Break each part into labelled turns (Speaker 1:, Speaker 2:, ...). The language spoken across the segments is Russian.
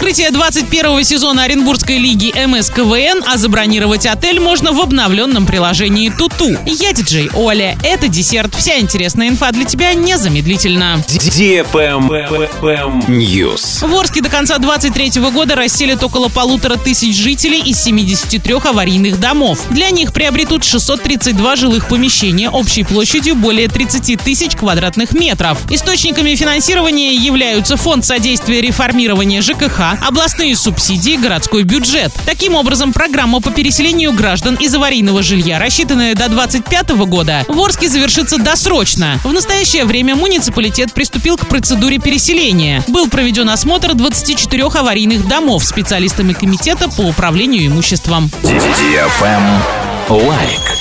Speaker 1: Открытие 21 сезона Оренбургской лиги МС КВН, а забронировать отель можно в обновленном приложении Туту. Я диджей Оля. Это десерт. Вся интересная инфа для тебя незамедлительно.
Speaker 2: News.
Speaker 1: В Орске до конца 23 года расселят около полутора тысяч жителей из 73 аварийных домов. Для них приобретут 632 жилых помещения общей площадью более 30 тысяч квадратных метров. Источниками финансирования являются Фонд содействия реформирования ЖКХ, областные субсидии, городской бюджет. Таким образом, программа по переселению граждан из аварийного жилья, рассчитанная до 2025 года, в Орске завершится досрочно. В настоящее время муниципалитет приступил к процедуре переселения. Был проведен осмотр 24 аварийных домов специалистами комитета по управлению имуществом.
Speaker 2: Лайк.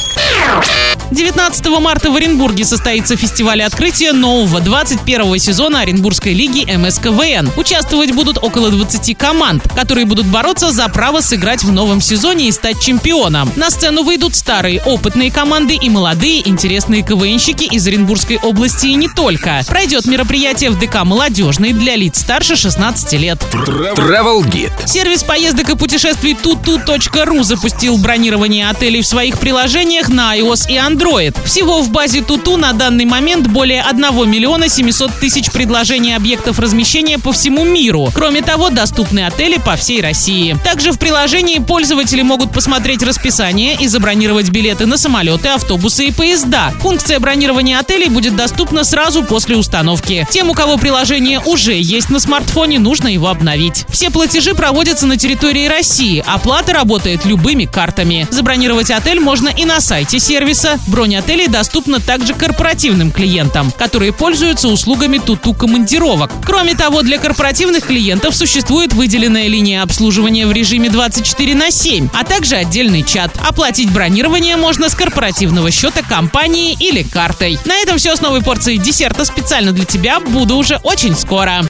Speaker 1: 19 марта в Оренбурге состоится фестиваль открытия нового 21 сезона Оренбургской лиги МСКВН. Участвовать будут около 20 команд, которые будут бороться за право сыграть в новом сезоне и стать чемпионом. На сцену выйдут старые опытные команды и молодые интересные КВНщики из Оренбургской области и не только. Пройдет мероприятие в ДК «Молодежный» для лиц старше 16 лет.
Speaker 2: Travel Guide.
Speaker 1: Сервис поездок и путешествий tutu.ru запустил бронирование отелей в своих приложениях на iOS и Android. Всего в базе Туту на данный момент более 1 миллиона 700 тысяч предложений объектов размещения по всему миру. Кроме того, доступны отели по всей России. Также в приложении пользователи могут посмотреть расписание и забронировать билеты на самолеты, автобусы и поезда. Функция бронирования отелей будет доступна сразу после установки. Тем, у кого приложение уже есть на смартфоне, нужно его обновить. Все платежи проводятся на территории России. Оплата работает любыми картами. Забронировать отель можно и на сайте сервиса. Бронь отелей доступна также корпоративным клиентам, которые пользуются услугами Туту командировок. Кроме того, для корпоративных клиентов существует выделенная линия обслуживания в режиме 24 на 7, а также отдельный чат. Оплатить бронирование можно с корпоративного счета компании или картой. На этом все с новой порцией десерта специально для тебя. Буду уже очень скоро.